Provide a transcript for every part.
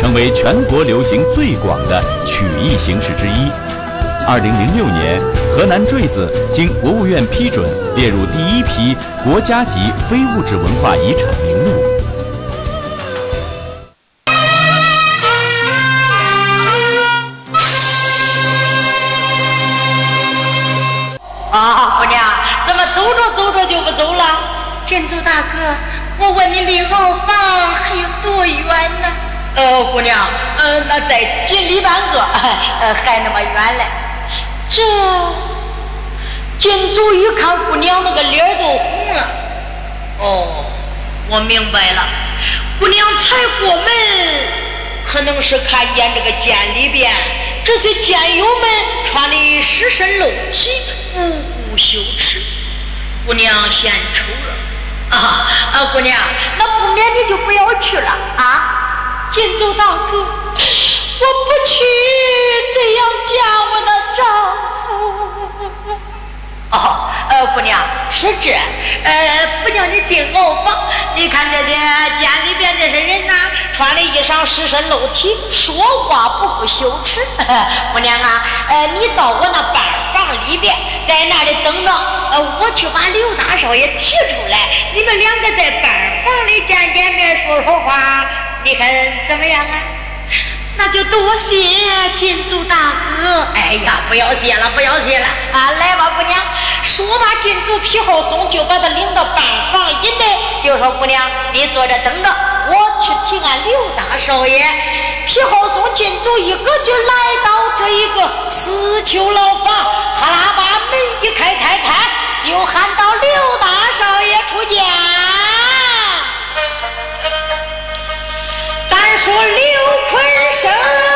成为全国流行最广的曲艺形式之一。二零零六年，河南坠子经国务院批准列入第一批国家级非物质文化遗产名录。啊，姑娘，怎么走着走着就不走了？建筑大哥，我问你，离牢房还有多远呢？呃，姑娘，呃，那再进里半个，呃，还那么远嘞。这金主一看姑娘那个脸都红了。哦，我明白了，姑娘才过门，可能是看见这个监里边这些监友们穿的湿身露体，不顾羞耻，姑娘嫌丑了。啊啊，姑娘，那不免你就不要去了啊。金州大哥，我不去这样嫁我的丈夫。哦，呃，姑娘是这，呃，不叫你进牢房。你看这些监里边这些人呐，穿的衣裳湿身露体，说话不顾羞耻。姑娘啊，呃，你到我那班房里边，在那里等着，呃，我去把刘大少爷提出来，你们两个在班房里见见面，说说话。你看怎么样啊？那就多谢金主大哥。哎呀，不要谢了，不要谢了啊！来吧，姑娘。说罢，金主皮厚松就把他领到板房以内，就说：“姑娘，你坐着等着，我去提俺刘大少爷。”皮厚松金主一个就来到这一个死囚牢房，哈喇把门一开，开开，就喊到刘大少爷出见。说刘坤生。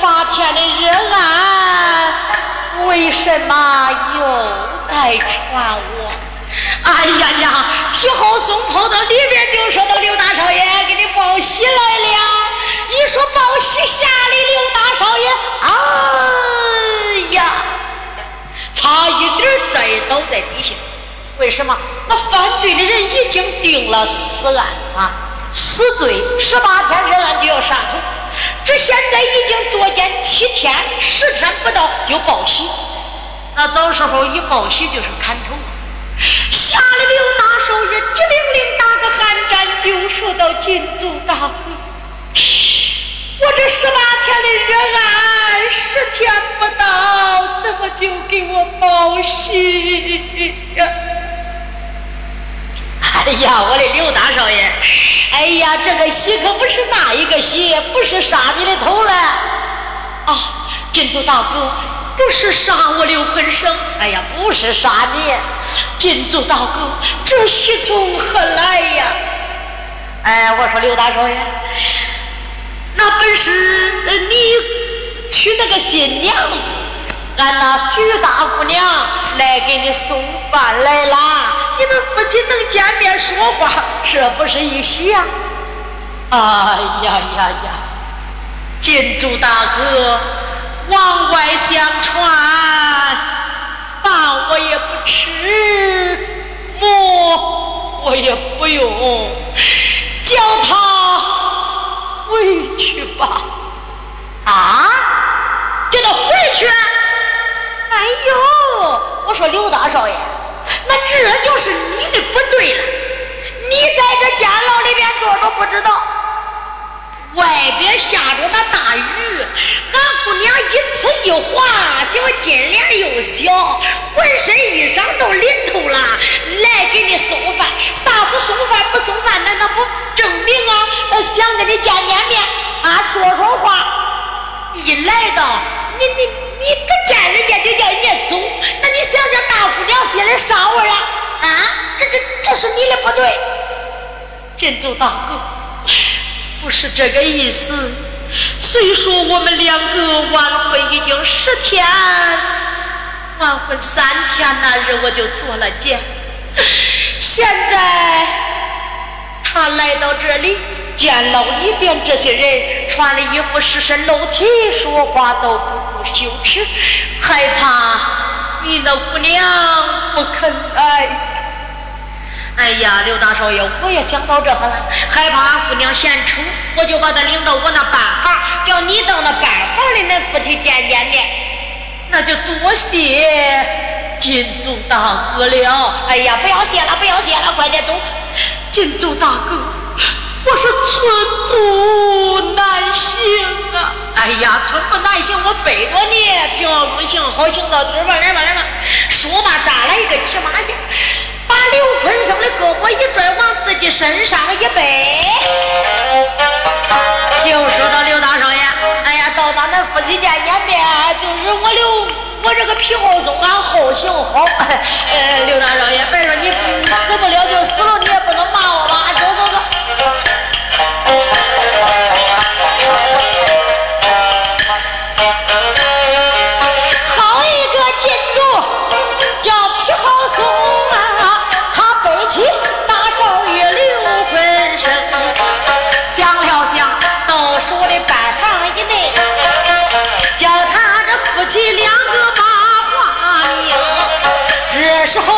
八天的热案，为什么又在传我？哎呀呀！皮厚松跑到里边就说到刘大少爷给你报喜来了。一说报喜，吓得刘大少爷，哎呀，差一点栽倒在地下。为什么？那犯罪的人已经定了死案啊，死罪十八天热案就要上头。这现在已经坐监七天，十天不到就报喜。那早时候一报喜就是砍头。吓得刘大少爷直灵灵打个寒战，就说到金祖大哥，我这十八天的热案，十天不到，怎么就给我报喜呀？哎呀，我的刘大少爷，哎呀，这个喜可不是那一个喜，不是杀你的头了。啊，金祖大哥。不是杀我刘坤生，哎呀，不是杀你，金祖大哥，这喜从何来呀？哎，我说刘大少爷，那本是你娶那个新娘子，俺那徐大姑娘来给你送饭来了，你们夫妻能见面说话，这不是一喜呀？哎呀呀呀，金祖大哥。往外相传，饭我也不吃，馍我也不用，叫他回去吧。说刘大少爷，那这就是你的不对了。你在这监牢里边坐着不知道。外边下着那大雨，俺姑娘一次一滑，小金莲又小，浑身衣裳都淋透了，来给你送饭。啥是送饭不送饭？难道不证明啊？想跟你见见面啊，说说话。一来到，你你你不见人家就叫人家走，那你想想大姑娘心里啥味啊？啊，这这这是你的不对，金祖大哥。不是这个意思。虽说我们两个完婚已经十天，完婚三天那日我就做了监。现在他来到这里，监牢里边这些人穿的衣服湿身露体，说话都不顾羞耻，害怕你那姑娘不肯来。哎呀，刘大少爷，我也想到这了，害怕姑娘嫌丑，我就把她领到我那班房，叫你到那班房里，恁夫妻见见面。那就多谢金柱大哥了。哎呀，不要谢了，不要谢了，快点走。金柱大哥，我是寸步难行啊！哎呀，寸步难行，我背着你，平安行，好行到底儿吧，来吧，来吧。说嘛，咱来一个骑马去。把刘坤生的胳膊一拽，往自己身上一背，就说到刘大少爷，哎呀，到咱们夫妻见见面，就是我刘，我这个皮厚松，俺好行好。呃，刘大少爷，别说你死不了就死了，你也不能骂我吧？起两个八卦名。这时候。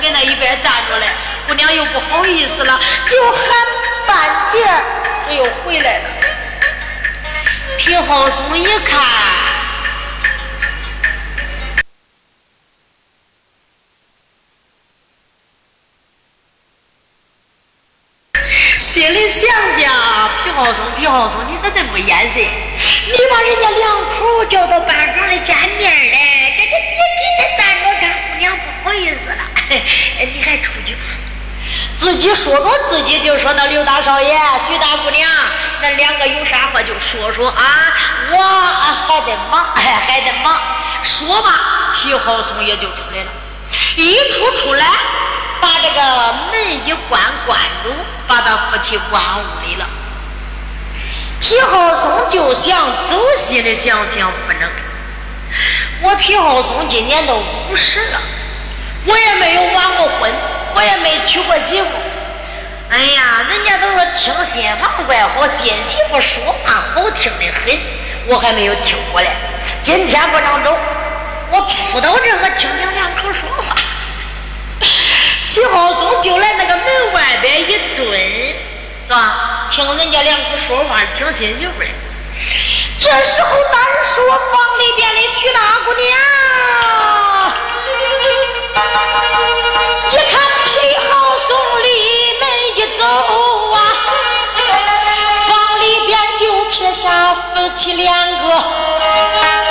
给那一边站着嘞，姑娘又不好意思了，就喊半截儿，这又回来了。皮浩松一看，心里想想：皮浩松，皮浩松，你咋这么眼神？你把人家两口叫到班房来见面嘞，这这别给他站着干，姑娘不好意思。你还出去吧？自己说说自己，就说那刘大少爷、徐大姑娘，那两个有啥话就说说啊。我还得忙，还得忙。说吧，皮浩松也就出来了。一出出来，把这个门一关，关住，把他夫妻关屋里了。皮浩松就想走，心里想想不能。我皮浩松今年都五十了。我也没有完过婚，我也没娶过媳妇。哎呀，人家都说听新房怪好，新媳妇说话好听的很，我还没有听过嘞。今天不能走，我扑到这个听听两口说话。齐浩松就来那个门外边一蹲，是吧？听人家两口说话，听新媳妇的。这时候单说房里边的徐大姑娘。一看皮好松里门一走啊，房里边就撇下夫妻两个。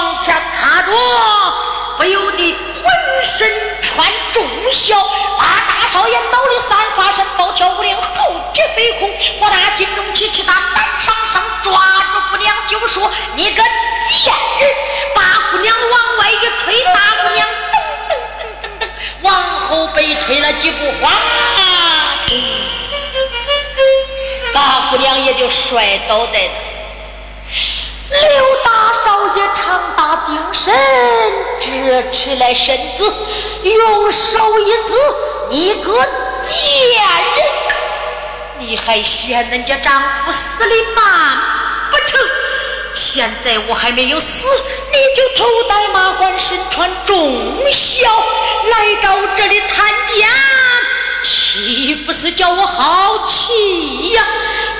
往前爬着，不由得浑身穿重孝，把大少爷脑里三撒身，暴跳无两，后击飞空。我大金龙举起大胆上上，抓住姑娘就说：“你个贱人！”把姑娘往外一推，大姑娘噔噔噔噔噔往后被推了几步，哗、啊！大姑娘也就摔倒在那。刘大少爷长大精神，直起来身子，用手一指：“你个贱人，你还嫌人家丈夫死的慢不成？现在我还没有死，你就头戴马冠，身穿重孝，来到这里，是叫我好气呀？”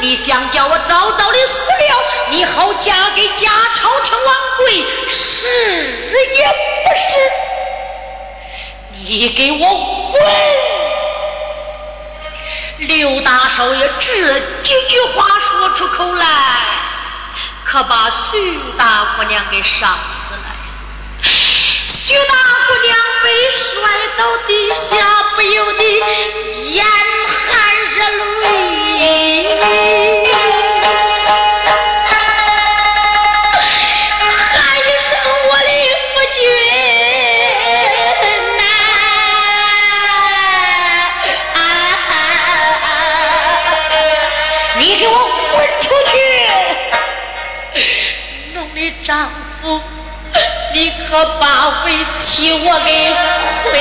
你想叫我早早的死了，你好嫁给假朝廷王贵，是也不是？你给我滚！刘大少爷这几句话说出口来，可把徐大姑娘给伤死了。徐大姑娘摔到地下，不由得眼含热泪。你可把委屈我给毁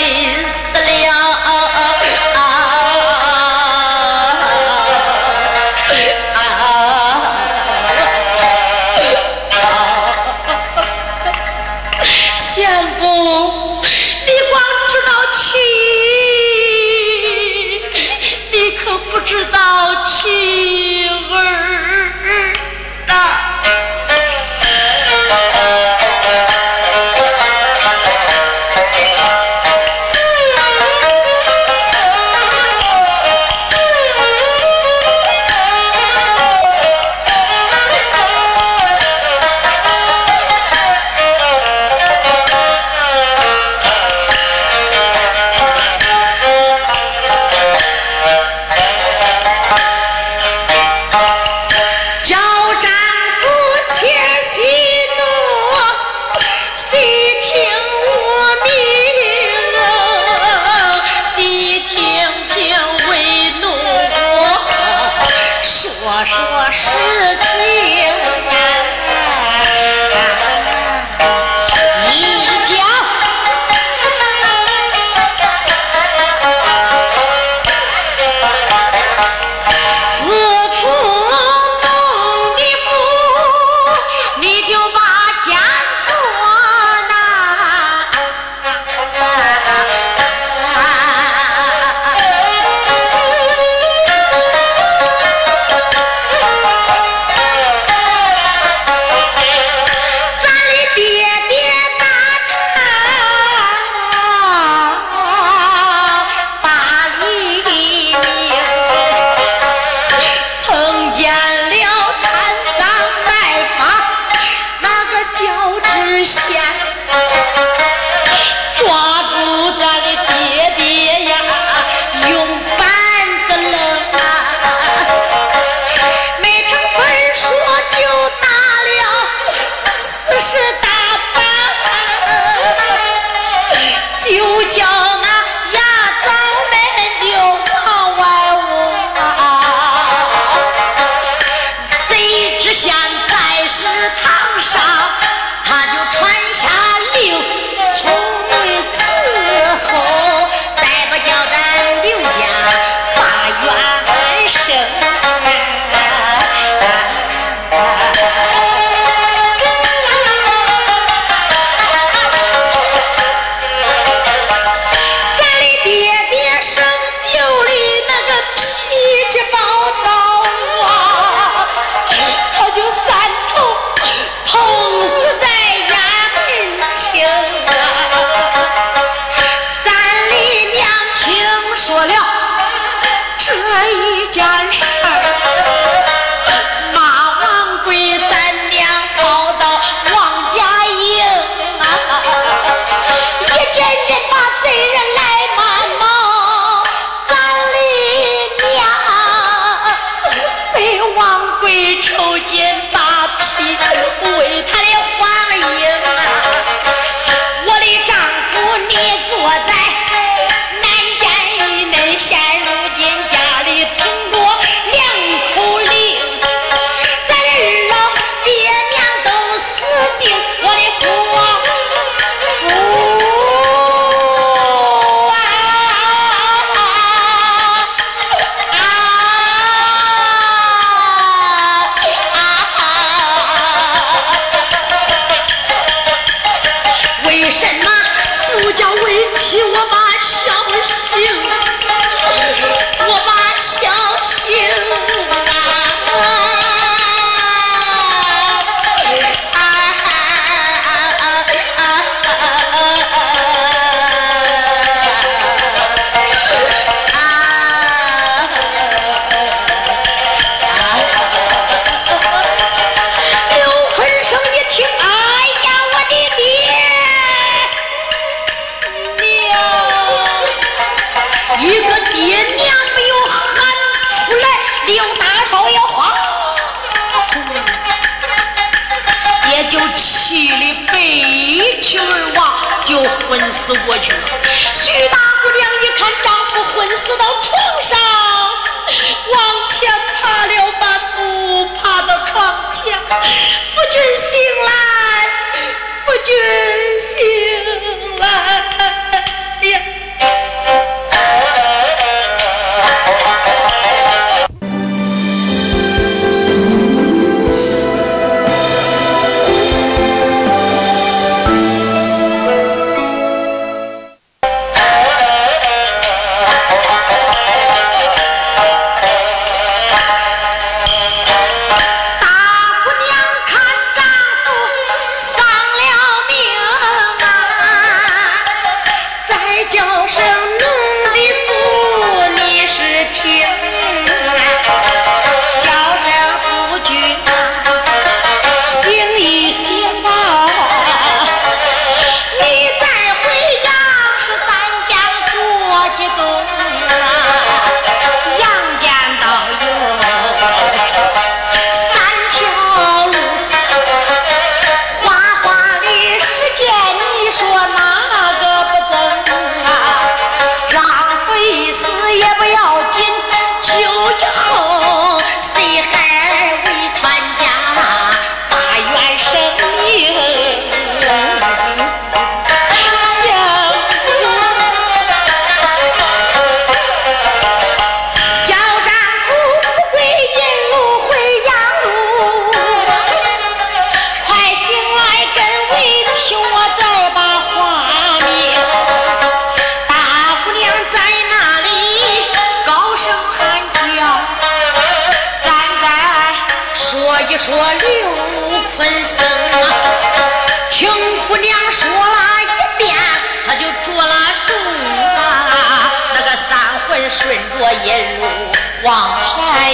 Would?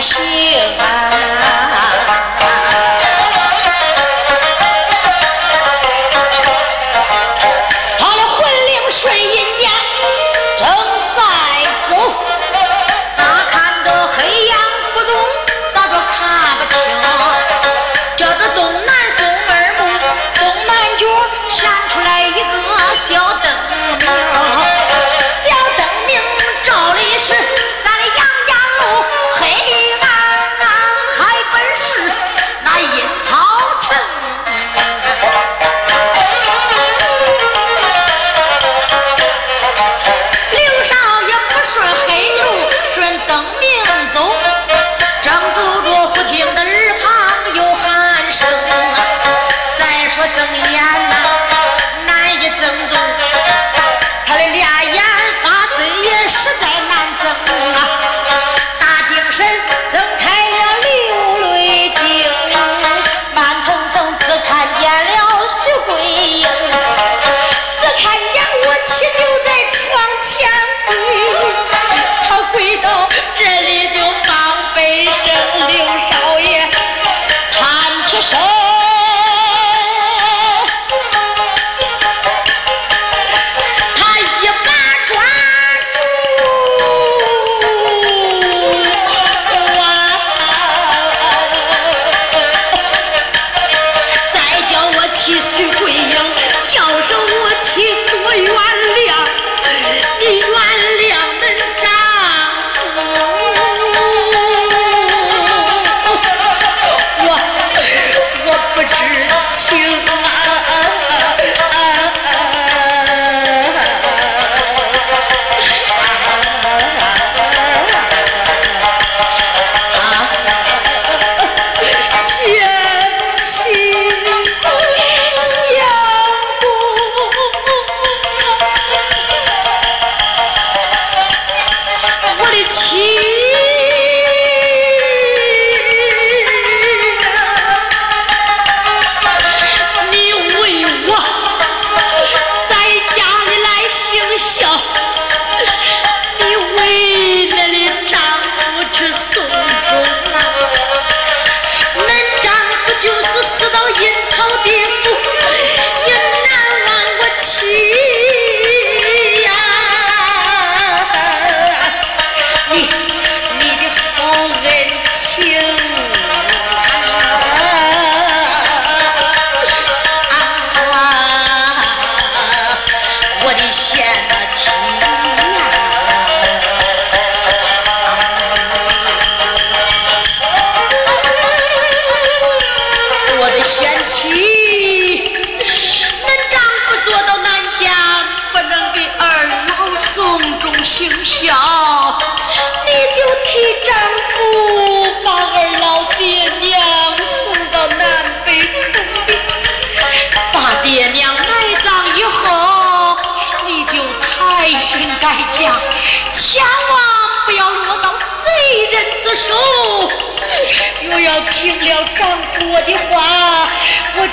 是。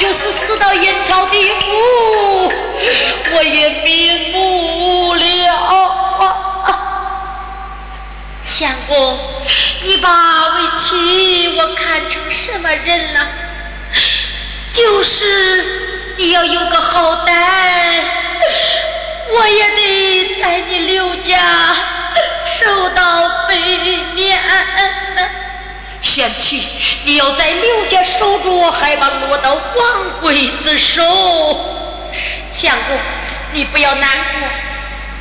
就是死到阴曹地府，我也瞑目了。相公，你把为妻我看成什么人了？就是你要有个好歹，我也得在你刘家受到悲念。贤妻，你要在刘家守住，还怕落到王贵子手？相公，你不要难过，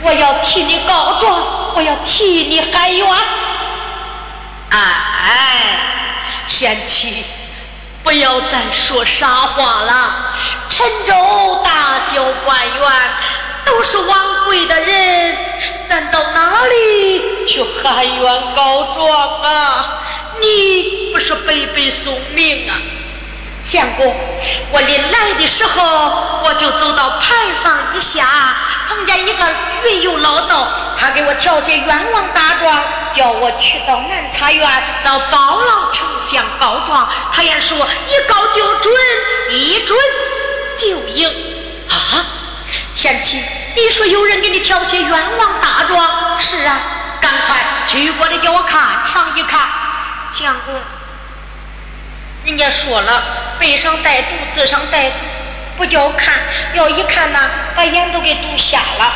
我要替你告状，我要替你喊冤。哎，贤妻，不要再说傻话了。陈州大小官员都是王贵的人，咱到哪里去喊冤告状啊？你不是白白送命啊，相公！我临来的时候，我就走到牌坊一下，碰见一个云游老道，他给我挑些冤枉大状，叫我去到南茶园找包老丞相告状。他也说一告就准，一准就赢。啊，贤妻，你说有人给你挑些冤枉大状？是啊，赶快去过来给我看上一看。相公，人家说了，背上带毒，字上带毒，不叫看，要一看呢，把眼都给堵瞎了。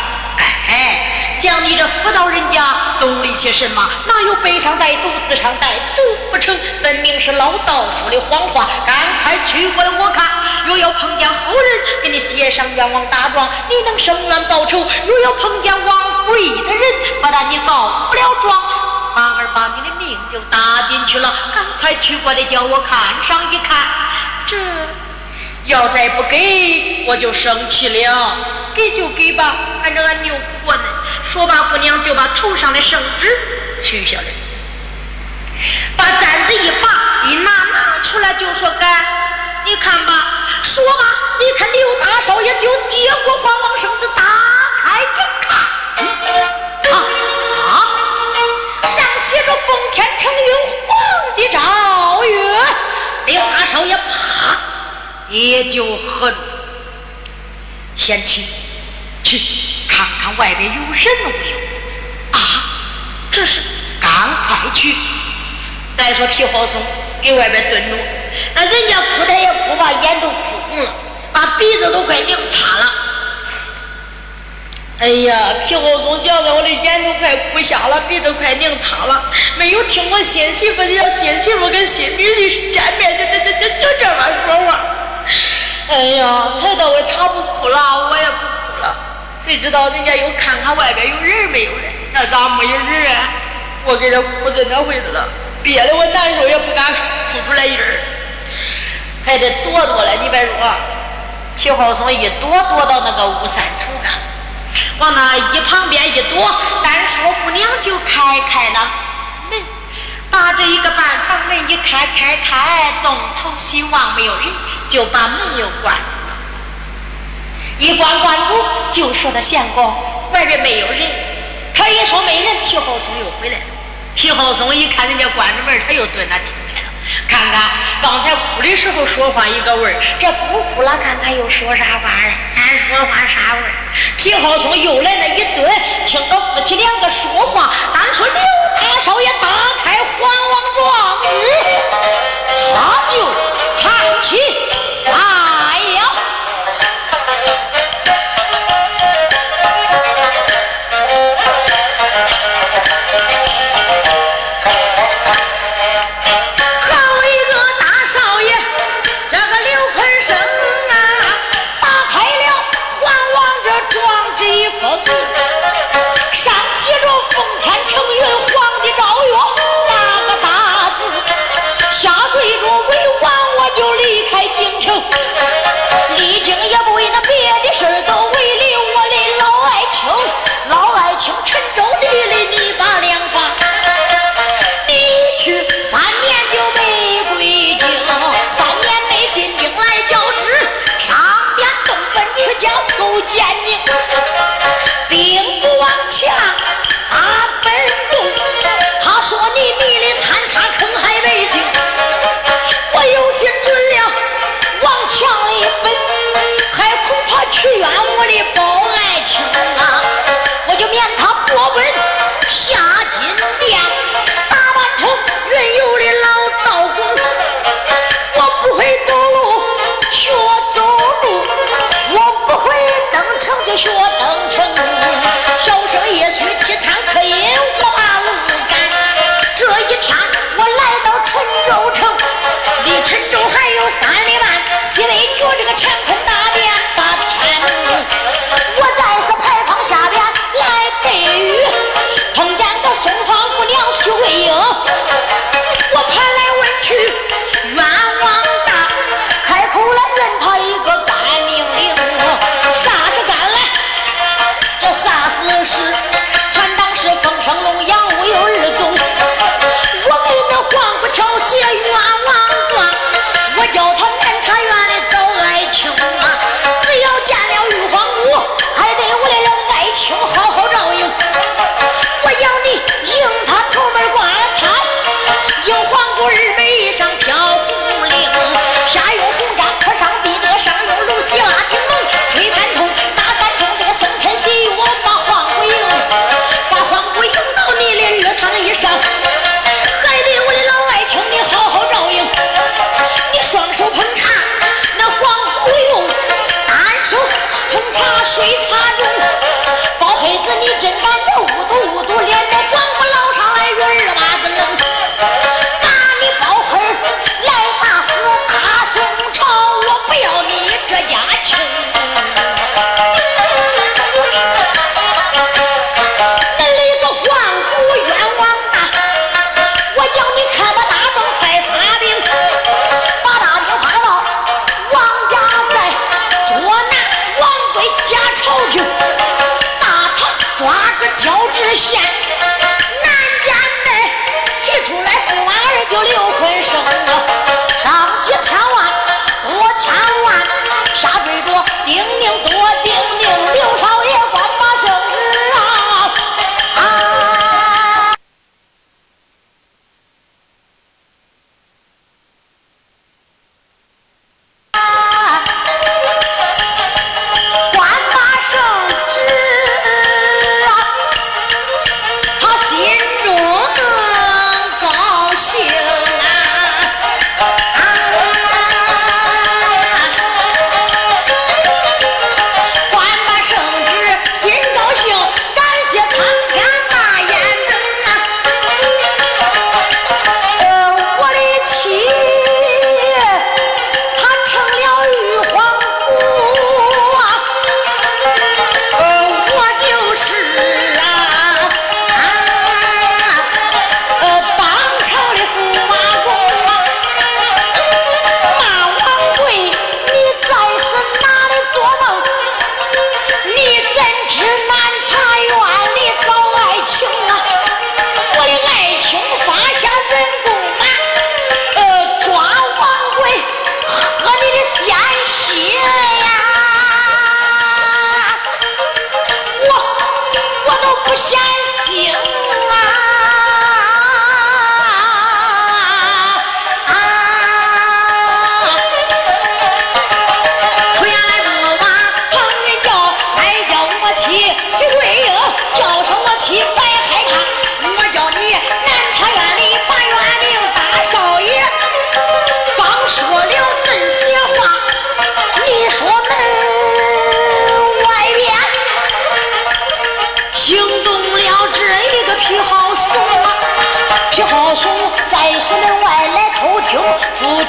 哎，像你这妇道人家，懂了些什么？哪有背上带毒，字上带毒不成？分明是老道说的谎话。赶快取过来我看。若要碰见好人，给你写上冤枉大状，你能伸冤报仇；若要碰见王贵的人，把他你告不了状。反而把你的命就搭进去了，赶快取过来叫我看上一看。这要再不给，我就生气了。给就给吧，反正俺牛婆呢。说罢，姑娘就把头上的圣旨取下来，把簪子一拔，一拿拿出来就说：“干，你看吧。”说吧，你看刘大少爷就接过花王圣旨，打开一看，上写着“奉天承运，皇帝诏曰”，刘大少爷啪也就恨。贤妻，去看看外边有人没有？啊，这是，赶快去。再说皮好松给外边蹲着，那人家哭他也哭把眼都哭红了，把鼻子都快拧擦了。哎呀，皮厚松讲的，我的眼都快哭瞎了，鼻都快拧擦了。没有听过新媳妇的新媳妇跟新女婿见面就就就就就这么说话。哎呀，才到位他不哭了，我也不哭了。谁知道人家又看看外边有人没有人？那咋没有人啊？我给这哭成那回子了，憋得我难受也不敢哭出来音儿，还得躲躲了。你别说，皮厚松一躲躲到那个屋山头了。往那一旁边一躲，单说姑娘就开开了门，把这一个半房门一开开开，东瞅西望没有人，就把门又关了。一关关住，就说他相公外边没有人。他一说没人，皮厚松又回来了。皮厚松一看人家关着门，他又蹲那听。看看刚才哭的时候说话一个味儿，这不哭了，看看又说啥话了？俺说话啥味儿？皮浩松又来那一顿，听着夫妻两个说话，当初刘大少爷打开皇王状语，他就叹气。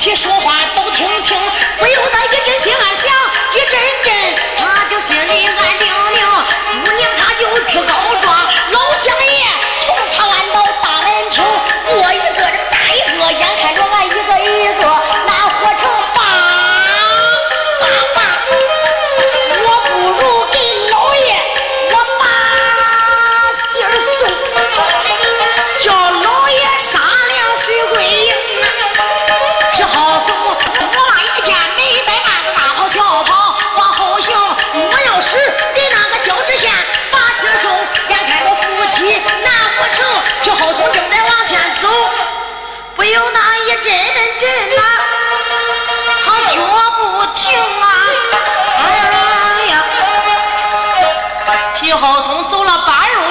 夫妻说话都听清，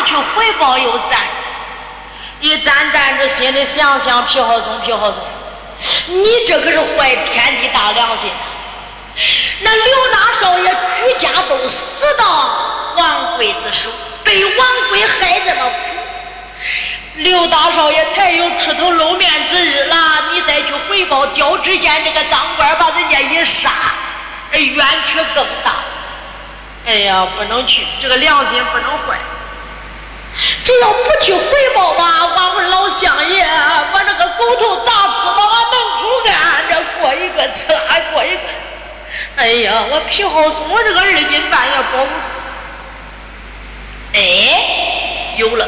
去回报又站，一站站着心里想想皮好松，皮好松，你这可是坏天地大良心！那刘大少爷举家都死到王贵之手，被王贵害这么苦。刘大少爷才有出头露面之日了，你再去回报交趾监这个赃官，把人家一杀，这冤屈更大。哎呀，不能去，这个良心不能坏。只要不去回报吧，俺们老乡爷把这个狗头铡支到俺门口干，这过一个吃拉过一个。哎呀，我皮好松，我这个二斤半也保不住。哎，有了。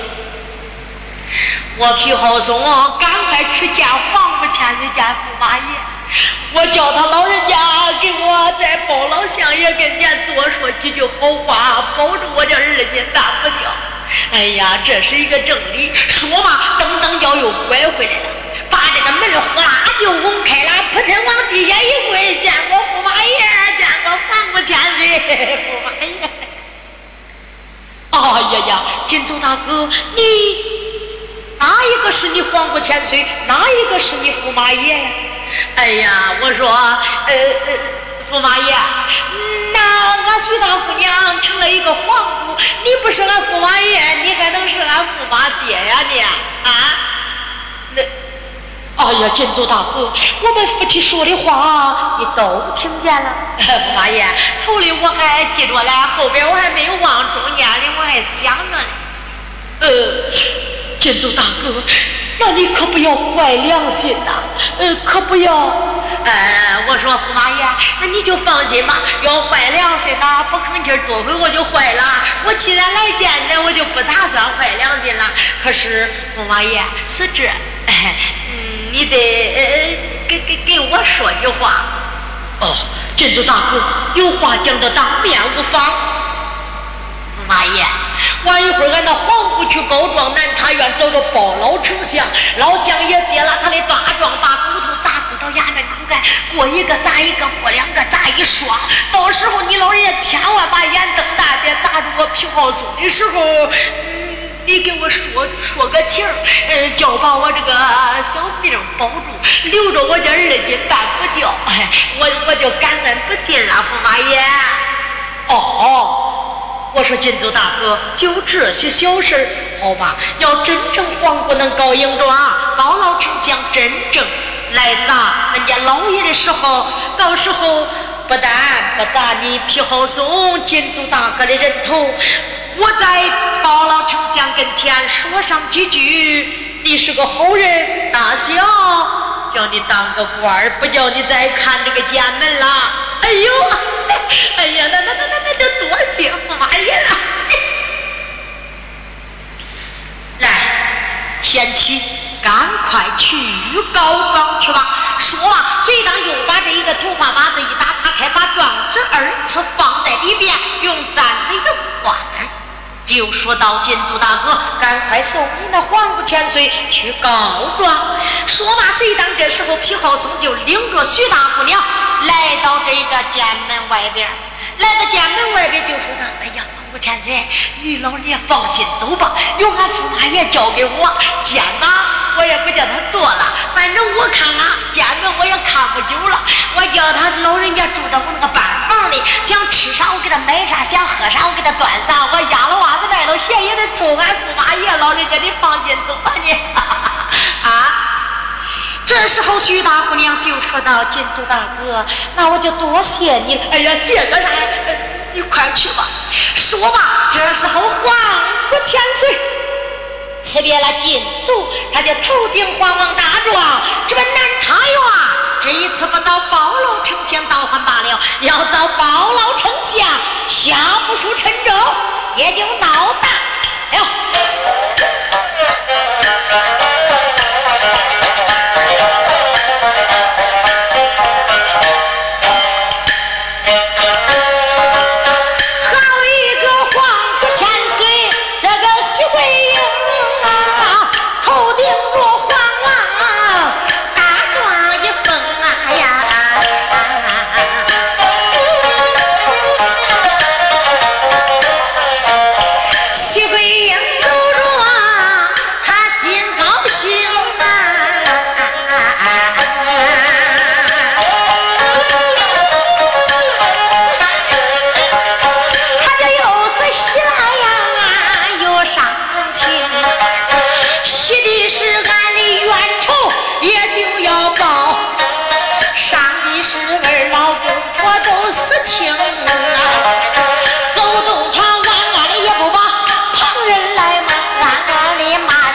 我皮好松，赶快去见黄府千岁见驸马爷。我叫他老人家给我在包老相爷跟前多说几句好话，保住我这二斤大不掉。哎呀，这是一个正理。说嘛，噔噔脚又拐回来了，把这个门呼啦就拱开了，扑腾往地下一跪，见过驸马爷，见过黄姑千岁，驸马爷。哎呀呀，金州大哥，你。哪一个是你皇姑千岁？哪一个是你驸马爷？哎呀，我说，呃呃，驸马爷，那俺徐大姑娘成了一个皇姑，你不是俺驸马爷，你还能是俺驸马爹呀你？啊？那，哎呀，金州大哥，我们夫妻说的话你都听见了。驸马爷，头里我还记着嘞，后边我还没有忘，中间的我还想着呢。呃。建筑大哥，那你可不要坏良心呐，呃，可不要。呃，我说驸马爷，那你就放心吧，要坏良心呐，不吭气多会我就坏了。我既然来见你，我就不打算坏良心了。可是驸马爷是这，嗯，你得给给给我说句话。哦，建筑大哥，有话讲的当面无妨。驸马爷。晚一会儿，俺到黄姑去告状南茶院找着包老丞相，老相爷接了他的大状，把骨头砸支到衙门口干，过一个砸一个，过两个砸一双。到时候你老人家千万把眼瞪大点，砸住我皮好松的时候，你给我说说个情，嗯，叫把我这个小病保住，留着我这二斤半不掉，我我就感恩不尽了，驸马爷。哦。我说金祖大哥，就这些小事，好吧？要真正黄姑能告硬状，包老丞相真正来砸人家老爷的时候，到时候不但不砸你皮好松金祖大哥的人头，我在包老丞相跟前说上几句，你是个好人，大小叫你当个官儿，不叫你再看这个家门了。哎呦，哎呀，那那那那那就多谢驸马贤妻，赶快去告状去吧。说完，随当又把这一个头发把子一打，打开，把状纸二次放在里边，用簪子一换，就说到：“金祖大哥，赶快送你那黄姑千岁去告状。”说罢，随当这时候，皮浩松就领着徐大姑娘。来到这个监门外边，来到监门外边就说道：“哎呀，吴千岁，你老人家放心走吧，有俺驸马爷交给我监吧，我也不叫他做了。反正我看了监门，我也看不久了。我叫他老人家住到我那个板房里，想吃啥我给他买啥，想喝啥我给他端啥。我压了袜子外头鞋也得凑俺驸马爷老人家，你放心走吧你。啊。”这时候，徐大姑娘就说道：“金主大哥，那我就多谢你。哎呀，谢个啥？你快去吧。”说罢，这时候黄不千岁。辞别了金主，他就头顶黄王大状，直奔南茶园这一次不遭包老丞相倒还罢了，要遭包老丞相下不输陈州，也就闹大。了。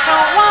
So?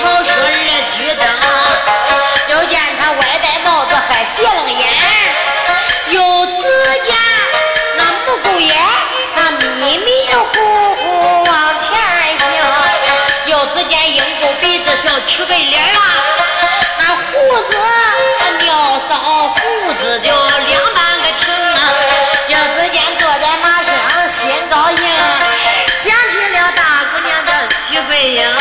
朝雪月举灯，又见他歪戴帽子，还斜楞眼，又只见那木狗眼，那迷迷糊糊往前行，又只见鹰钩鼻子像曲背脸啊，那胡子那尿骚胡子就两半个停，又只见坐在马上心高兴，想起了大姑娘的徐桂英。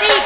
了